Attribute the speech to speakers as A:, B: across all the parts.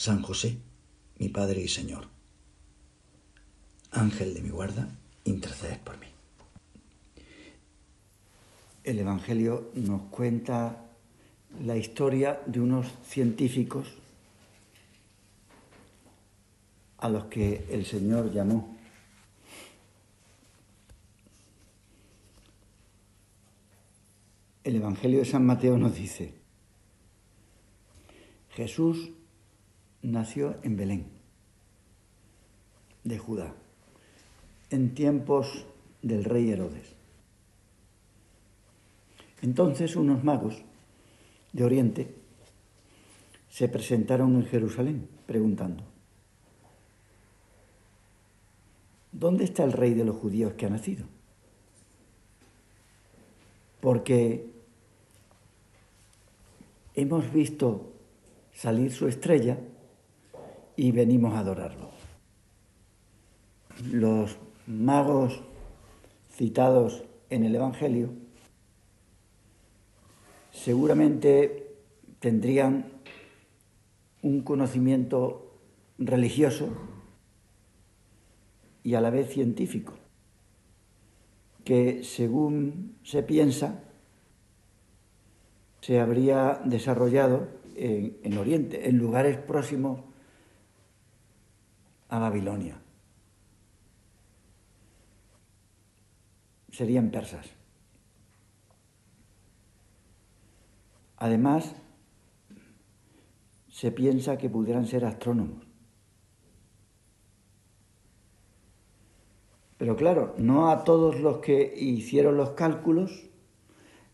A: San José, mi Padre y Señor. Ángel de mi guarda, interceded por mí. El Evangelio nos cuenta la historia de unos científicos a los que el Señor llamó. El Evangelio de San Mateo nos dice, Jesús nació en Belén, de Judá, en tiempos del rey Herodes. Entonces unos magos de Oriente se presentaron en Jerusalén preguntando, ¿dónde está el rey de los judíos que ha nacido? Porque hemos visto salir su estrella y venimos a adorarlo. Los magos citados en el Evangelio seguramente tendrían un conocimiento religioso y a la vez científico, que según se piensa se habría desarrollado en, Oriente, en lugares próximos a Babilonia. Serían persas. Además, se piensa que pudieran ser astrónomos. Pero claro, no a todos los que hicieron los cálculos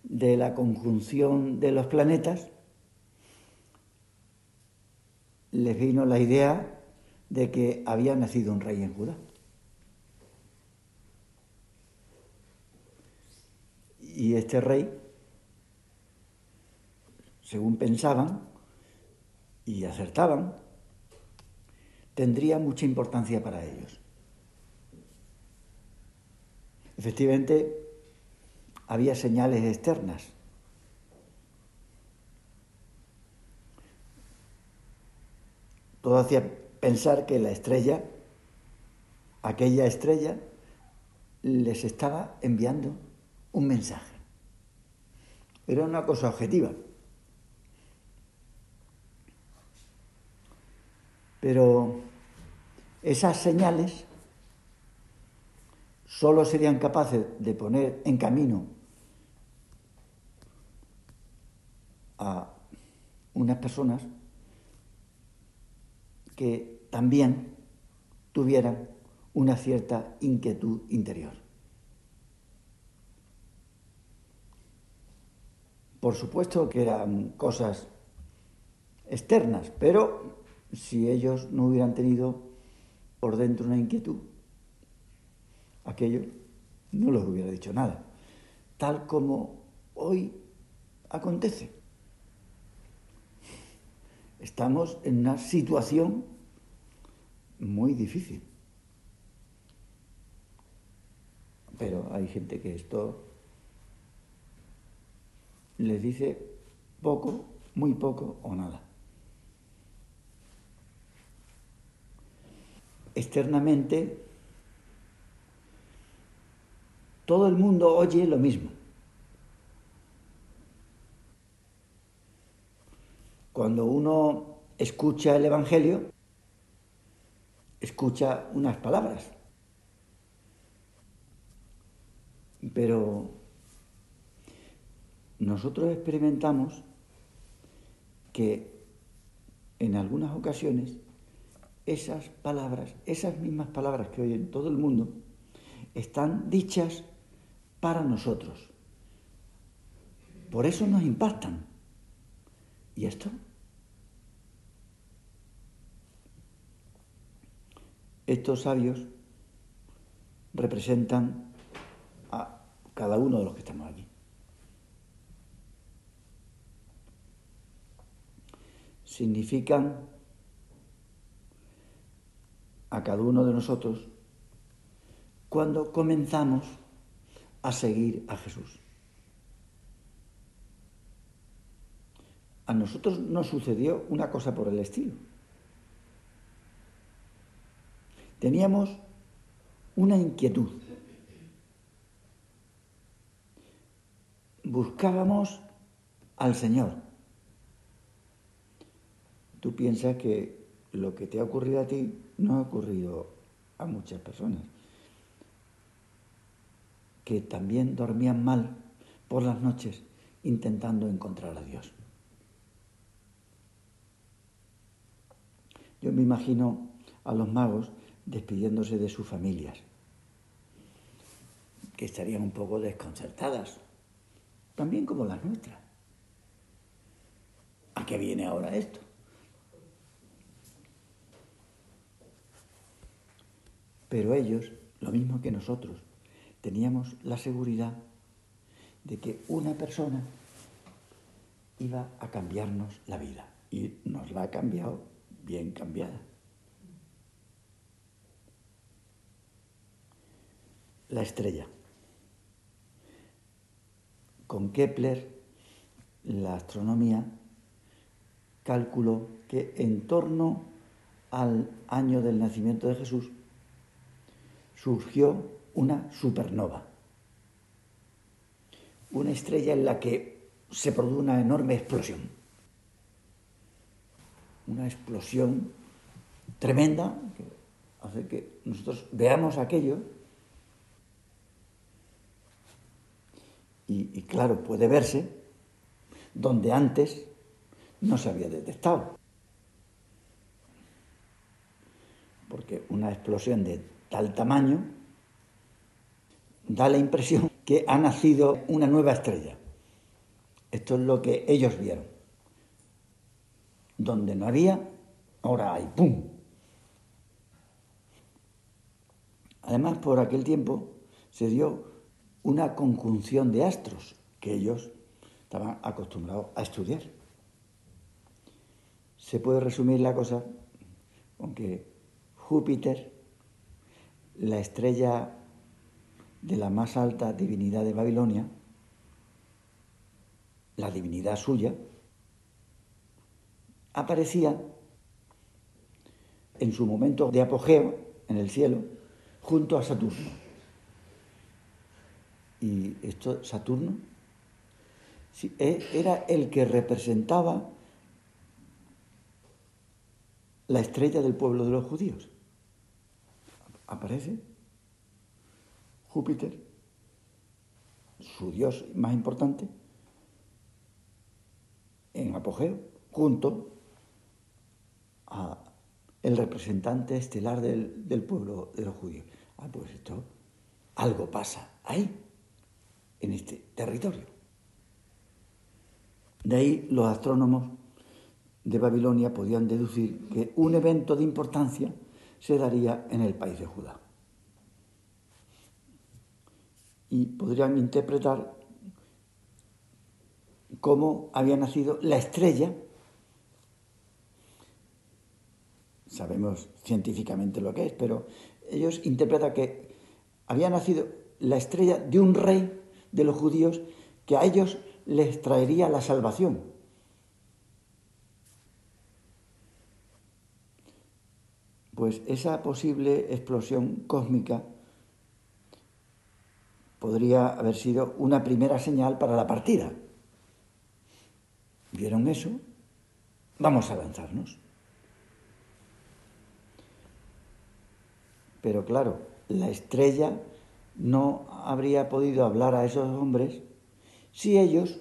A: de la conjunción de los planetas les vino la idea de que había nacido un rey en Judá. Y este rey, según pensaban y acertaban, tendría mucha importancia para ellos. Efectivamente, había señales externas. Todo hacía pensar que la estrella, aquella estrella, les estaba enviando un mensaje. Era una cosa objetiva. Pero esas señales solo serían capaces de poner en camino a unas personas que también tuvieran una cierta inquietud interior. Por supuesto que eran cosas externas, pero si ellos no hubieran tenido por dentro una inquietud, aquello no les hubiera dicho nada, tal como hoy acontece. Estamos en una situación muy difícil. Pero hay gente que esto les dice poco, muy poco o nada. Externamente, todo el mundo oye lo mismo. Cuando uno escucha el Evangelio, escucha unas palabras. Pero nosotros experimentamos que en algunas ocasiones esas palabras, esas mismas palabras que oyen todo el mundo, están dichas para nosotros. Por eso nos impactan. ¿Y esto? Estos sabios representan a cada uno de los que estamos aquí. Significan a cada uno de nosotros cuando comenzamos a seguir a Jesús. A nosotros nos sucedió una cosa por el estilo. Teníamos una inquietud. Buscábamos al Señor. Tú piensas que lo que te ha ocurrido a ti no ha ocurrido a muchas personas, que también dormían mal por las noches intentando encontrar a Dios. Yo me imagino a los magos despidiéndose de sus familias, que estarían un poco desconcertadas, también como las nuestras. ¿A qué viene ahora esto? Pero ellos, lo mismo que nosotros, teníamos la seguridad de que una persona iba a cambiarnos la vida y nos la ha cambiado bien cambiada. La estrella. Con Kepler, la astronomía calculó que en torno al año del nacimiento de Jesús surgió una supernova, una estrella en la que se produjo una enorme explosión, una explosión tremenda que hace que nosotros veamos aquello Y, claro, puede verse donde antes no se había detectado. Porque una explosión de tal tamaño da la impresión que ha nacido una nueva estrella. Esto es lo que ellos vieron. Donde no había, ahora hay, ¡pum! Además, por aquel tiempo se dio una conjunción de astros que ellos estaban acostumbrados a estudiar. Se puede resumir la cosa con que Júpiter, la estrella de la más alta divinidad de Babilonia, la divinidad suya, aparecía en su momento de apogeo en el cielo junto a Saturno. Y esto, Saturno, e, era el que representaba la estrella del pueblo de los judíos. Aparece Júpiter, su dios más importante, en apogeo, junto a el representante estelar del, del pueblo de los judíos. Ah, pues esto, algo pasa ahí en este territorio. De ahí los astrónomos de Babilonia podían deducir que un evento de importancia se daría en el país de Judá. Y podrían interpretar cómo había nacido la estrella. Sabemos científicamente lo que es, pero ellos interpretan que había nacido la estrella de un rey de los judíos que a ellos les traería la salvación. Pues esa posible explosión cósmica podría haber sido una primera señal para la partida. ¿Vieron eso? Vamos a lanzarnos. Pero claro, la estrella no habría podido hablar a esos hombres si ellos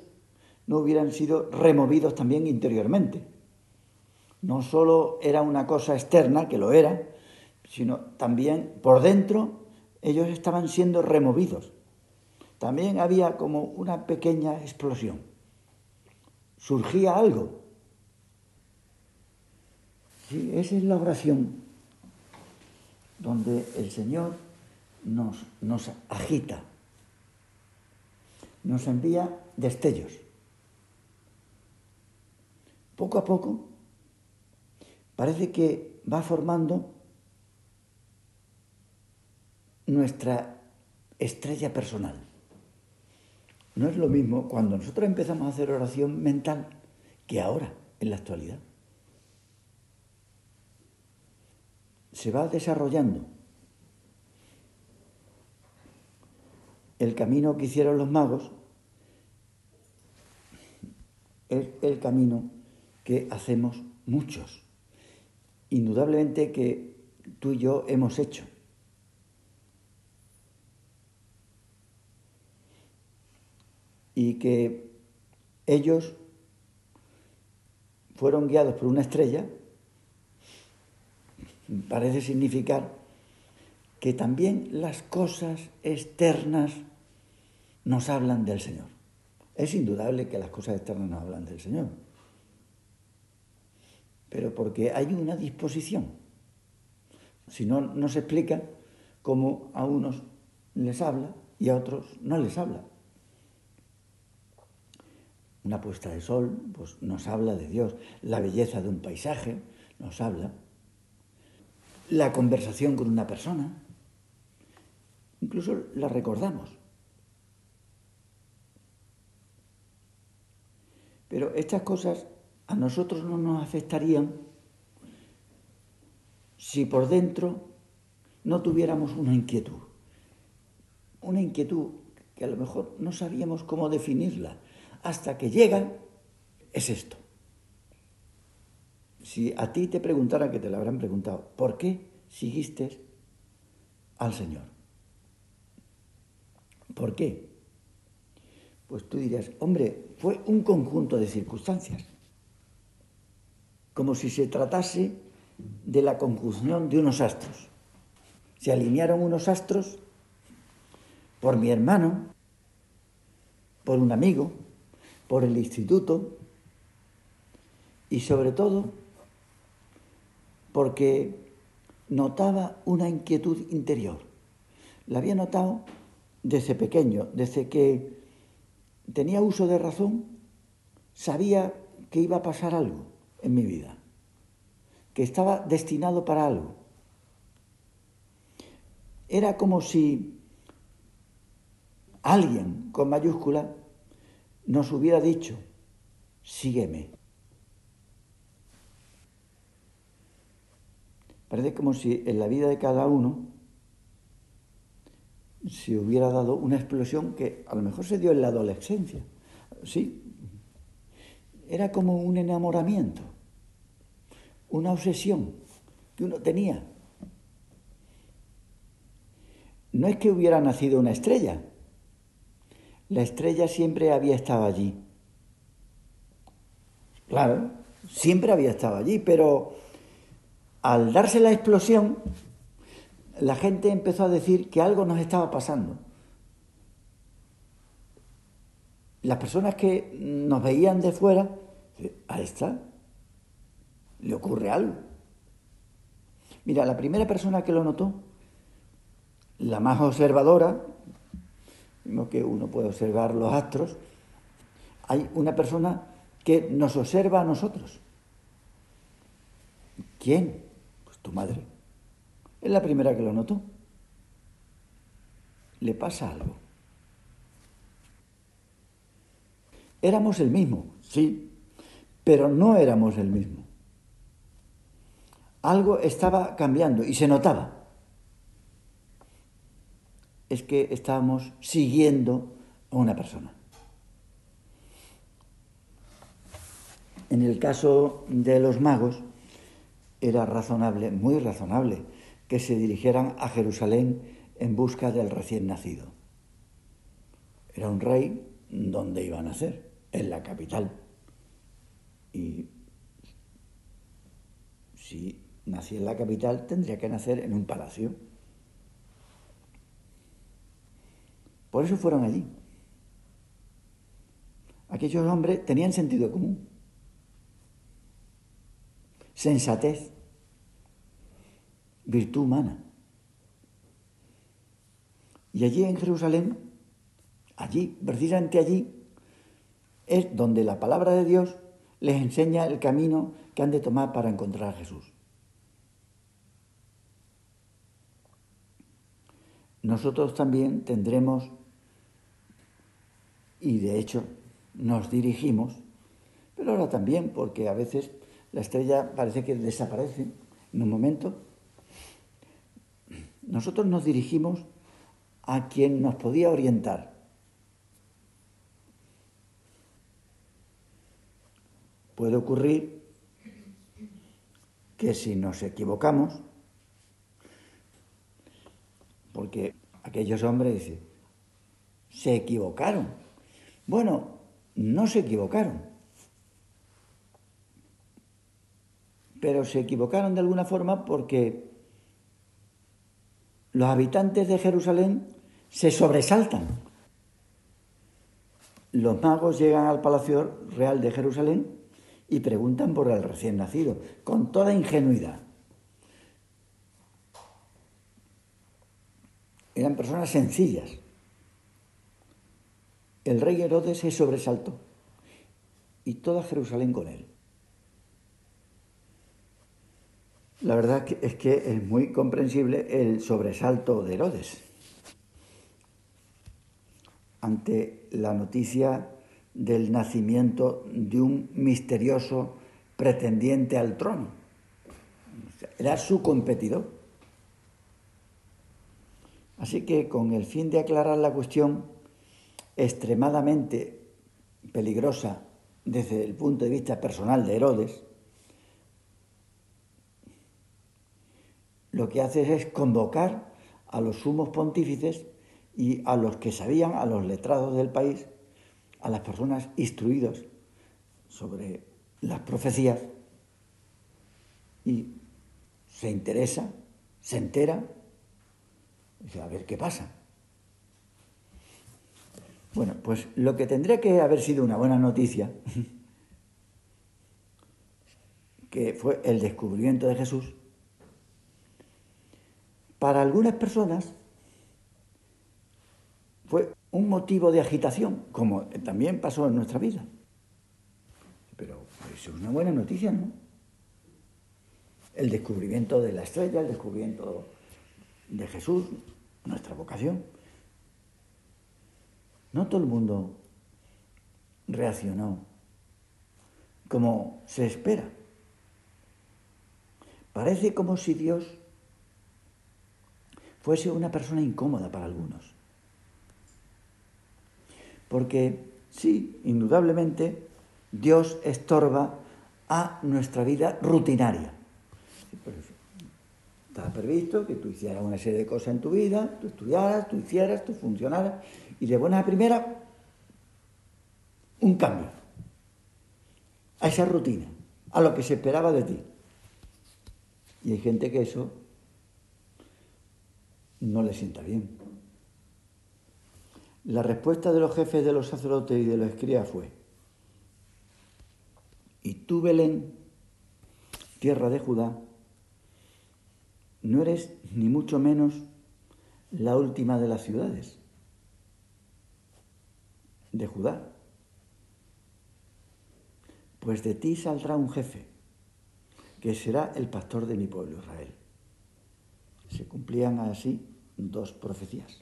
A: no hubieran sido removidos también interiormente. No solo era una cosa externa, que lo era, sino también por dentro ellos estaban siendo removidos. También había como una pequeña explosión. Surgía algo. Sí, esa es la oración. donde el Señor nos, nos agita, nos envía destellos. Poco a poco parece que va formando nuestra estrella personal. No es lo mismo cuando nosotros empezamos a hacer oración mental que ahora, en la actualidad. Se va desarrollando el camino que hicieron los magos es el camino que hacemos muchos. Indudablemente que tú y yo hemos hecho. Y que ellos fueron guiados por una estrella, parece significar que también las cosas externas nos hablan del Señor. Es indudable que las cosas externas nos hablan del Señor, pero porque hay una disposición. Si no, no se explica cómo a unos les habla y a otros no les habla. Una puesta de sol pues, nos habla de Dios, la belleza de un paisaje nos habla, la conversación con una persona incluso la recordamos. Pero estas cosas a nosotros no nos afectarían si por dentro no tuviéramos una inquietud. Una inquietud que a lo mejor no sabíamos cómo definirla. Hasta que llega, es esto. Si a ti te preguntaran, que te lo habrán preguntado, ¿por qué seguiste al Señor? ¿Por qué? Pues tú dirías, hombre, fue un conjunto de circunstancias, como si se tratase de la conjunción de unos astros. Se alinearon unos astros por mi hermano, por un amigo, por el instituto y sobre todo porque notaba una inquietud interior. La había notado desde pequeño, desde que tenía uso de razón, sabía que iba a pasar algo en mi vida, que estaba destinado para algo. Era como si alguien con mayúscula nos hubiera dicho, sígueme. Parece como si en la vida de cada uno si hubiera dado una explosión que a lo mejor se dio en la adolescencia. Sí, era como un enamoramiento, una obsesión que uno tenía. No es que hubiera nacido una estrella, la estrella siempre había estado allí. Claro, siempre había estado allí, pero al darse la explosión, la gente empezó a decir que algo nos estaba pasando. Las personas que nos veían de fuera, a esta le ocurre algo. Mira, la primera persona que lo notó, la más observadora, mismo que uno puede observar los astros, hay una persona que nos observa a nosotros. ¿Quién? Pues tu madre. Es la primera que lo notó. Le pasa algo. Éramos el mismo, sí, pero no éramos el mismo. Algo estaba cambiando y se notaba. Es que estábamos siguiendo a una persona. En el caso de los magos era razonable, muy razonable, que se dirigieran a Jerusalén en busca del recién nacido. Era un rey donde iba a nacer, en la capital. Y si nacía en la capital, tendría que nacer en un palacio. Por eso fueron allí. Aquellos hombres tenían sentido común, sensatez, virtud humana. Y allí en Jerusalén, allí, precisamente allí, es donde la palabra de Dios les enseña el camino que han de tomar para encontrar a Jesús. Nosotros también tendremos, y de hecho nos dirigimos, pero ahora también, porque a veces la estrella parece que desaparece en un momento, nosotros nos dirigimos a quien nos podía orientar. Puede ocurrir que si nos equivocamos, porque aquellos hombres dicen, se equivocaron. Bueno, no se equivocaron, pero se equivocaron de alguna forma porque los habitantes de Jerusalén se sobresaltan. Los magos llegan al Palacio Real de Jerusalén y preguntan por el recién nacido, con toda ingenuidad. Eran personas sencillas. El rey Herodes se sobresaltó y toda Jerusalén con él. La verdad es que es muy comprensible el sobresalto de Herodes ante la noticia del nacimiento de un misterioso pretendiente al trono. Era su competidor. Así que con el fin de aclarar la cuestión extremadamente peligrosa desde el punto de vista personal de Herodes, lo que hace es convocar a los sumos pontífices y a los que sabían, a los letrados del país, a las personas instruidas sobre las profecías y se interesa, se entera, y dice, a ver qué pasa. Bueno, pues lo que tendría que haber sido una buena noticia, que fue el descubrimiento de Jesús, para algunas personas fue un motivo de agitación, como también pasó en nuestra vida. Pero eso es una buena noticia, ¿no? El descubrimiento de la estrella, el descubrimiento de Jesús, nuestra vocación. No todo el mundo reaccionó como se espera. Parece como si Dios fuese una persona incómoda para algunos. Porque sí, indudablemente, Dios estorba a nuestra vida rutinaria. Estaba previsto que tú hicieras una serie de cosas en tu vida, tú estudiaras, tú hicieras, tú funcionaras, y de buena a primera, un cambio a esa rutina, a lo que se esperaba de ti. Y hay gente que eso no le sienta bien. La respuesta de los jefes de los sacerdotes y de los escribas fue, y tú, Belén, tierra de Judá, no eres ni mucho menos la última de las ciudades de Judá, pues de ti saldrá un jefe, que será el pastor de mi pueblo Israel. Se cumplían así dos profecías.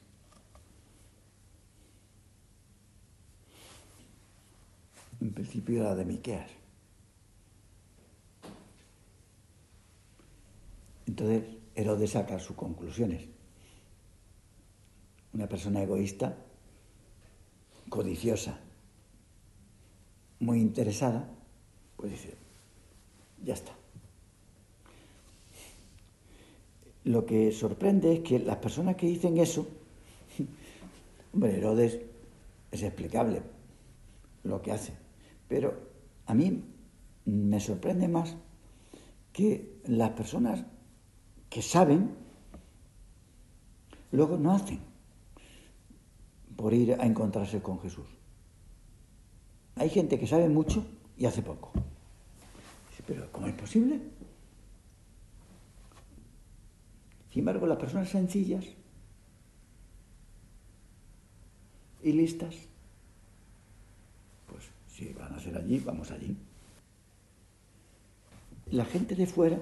A: En principio la de Miqueas. Entonces Herodes saca sus conclusiones. Una persona egoísta, codiciosa, muy interesada, pues dice, ya está. Lo que sorprende es que las personas que dicen eso, hombre, Herodes es explicable lo que hace, pero a mí me sorprende más que las personas que saben, luego no hacen por ir a encontrarse con Jesús. Hay gente que sabe mucho y hace poco. Pero ¿cómo es posible? Sin embargo, las personas sencillas y listas. Pues si van a ser allí, vamos allí. La gente de fuera,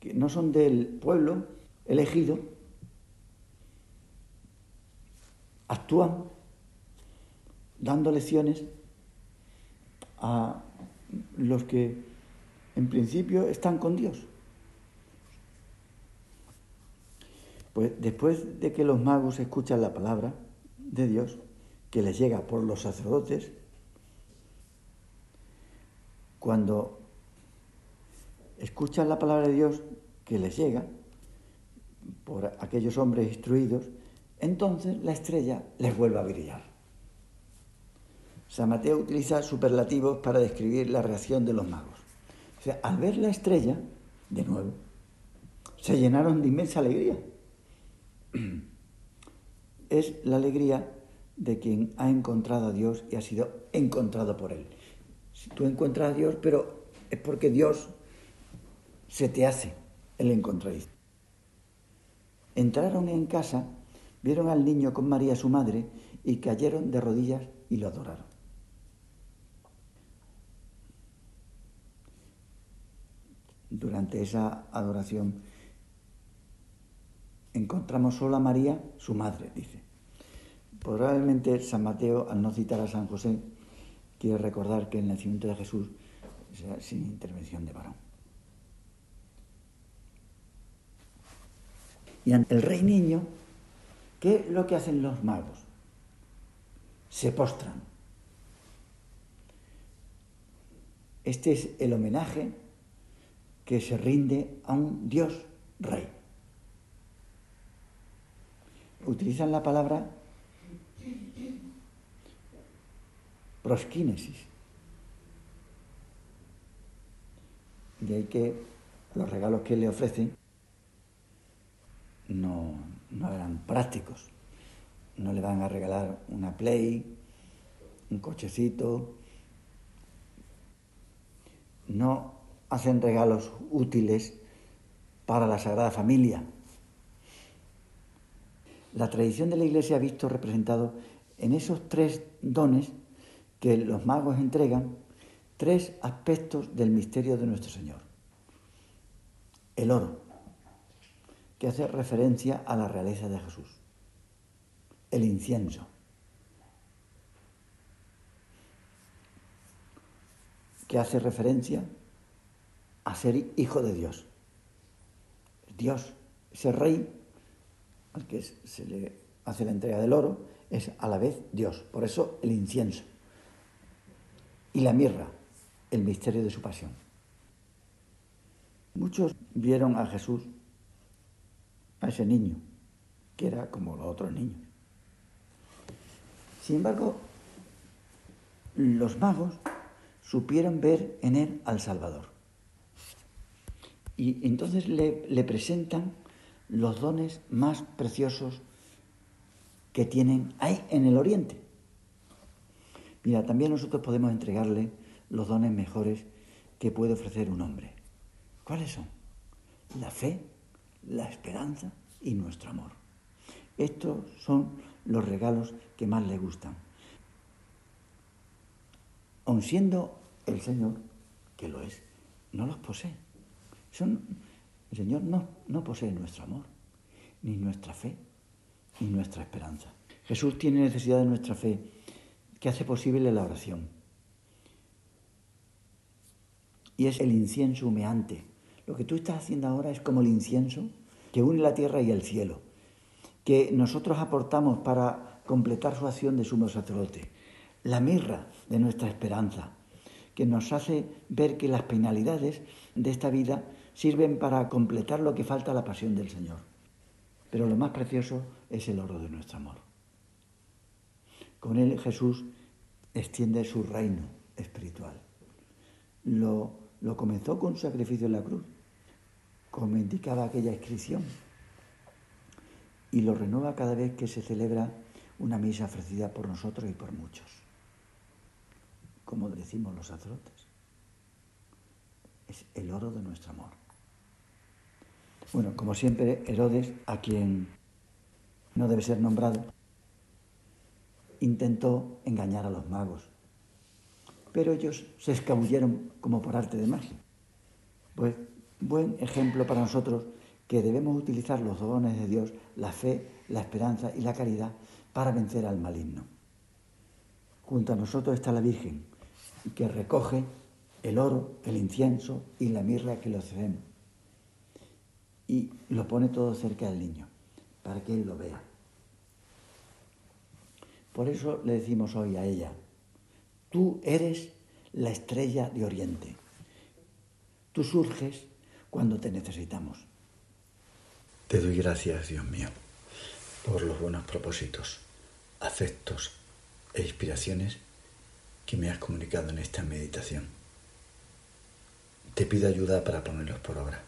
A: que no son del pueblo elegido, actúan dando lecciones a los que en principio están con Dios. Pues después de que los magos escuchan la palabra de Dios, que les llega por los sacerdotes, cuando escuchan la palabra de Dios que les llega por aquellos hombres instruidos, entonces la estrella les vuelve a brillar. San Mateo utiliza superlativos para describir la reacción de los magos. Al ver la estrella, de nuevo, se llenaron de inmensa alegría. Es la alegría de quien ha encontrado a Dios y ha sido encontrado por Él. Si tú encuentras a Dios, pero es porque Dios se te hace el encontradizo. Entraron en casa, vieron al niño con María su madre y cayeron de rodillas y lo adoraron. Durante esa adoración encontramos solo a María, su madre, dice. Probablemente San Mateo, al no citar a San José, quiere recordar que el nacimiento de Jesús sea sin intervención de varón. Y ante el rey niño, ¿qué es lo que hacen los magos? Se postran. Este es el homenaje que se rinde a un Dios rey utilizan la palabra prosquínesis. De ahí que los regalos que le ofrecen no, no eran prácticos. No le van a regalar una play, un cochecito. No hacen regalos útiles para la Sagrada Familia la tradición de la Iglesia ha visto representado en esos tres dones que los magos entregan tres aspectos del misterio de nuestro Señor. El oro, que hace referencia a la realeza de Jesús. El incienso, que hace referencia a ser hijo de Dios. Dios, ese rey al que se le hace la entrega del oro, es a la vez Dios. Por eso el incienso. Y la mirra, el misterio de su pasión. Muchos vieron a Jesús, a ese niño, que era como los otros niños. Sin embargo, los magos supieron ver en él al Salvador. Y entonces le, le presentan los dones más preciosos que tienen ahí en el Oriente. Mira, también nosotros podemos entregarle los dones mejores que puede ofrecer un hombre. ¿Cuáles son? La fe, la esperanza y nuestro amor. Estos son los regalos que más le gustan. Aun siendo el Señor, que lo es, no los posee. Son el Señor no, no posee nuestro amor, ni nuestra fe, ni nuestra esperanza. Jesús tiene necesidad de nuestra fe, que hace posible la oración. Y es el incienso humeante. Lo que tú estás haciendo ahora es como el incienso que une la tierra y el cielo, que nosotros aportamos para completar su acción de sumo sacerdote. La mirra de nuestra esperanza, que nos hace ver que las penalidades de esta vida sirven para completar lo que falta a la pasión del Señor. Pero lo más precioso es el oro de nuestro amor. Con él Jesús extiende su reino espiritual. Lo, lo comenzó con su sacrificio en la cruz, como indicaba aquella inscripción, y lo renueva cada vez que se celebra una misa ofrecida por nosotros y por muchos, como decimos los sacerdotes. Es el oro de nuestro amor. Bueno, como siempre, Herodes, a quien no debe ser nombrado, intentó engañar a los magos, pero ellos se escabulleron como por arte de magia. Pues buen ejemplo para nosotros que debemos utilizar los dones de Dios, la fe, la esperanza y la caridad para vencer al maligno. Junto a nosotros está la Virgen, que recoge el oro, el incienso y la mirra que lo cedemos. Y lo pone todo cerca del niño, para que él lo vea. Por eso le decimos hoy a ella, tú eres la estrella de Oriente. Tú surges cuando te necesitamos. Te doy gracias, Dios mío, por los buenos propósitos, afectos e inspiraciones que me has comunicado en esta meditación. Te pido ayuda para ponerlos por obra.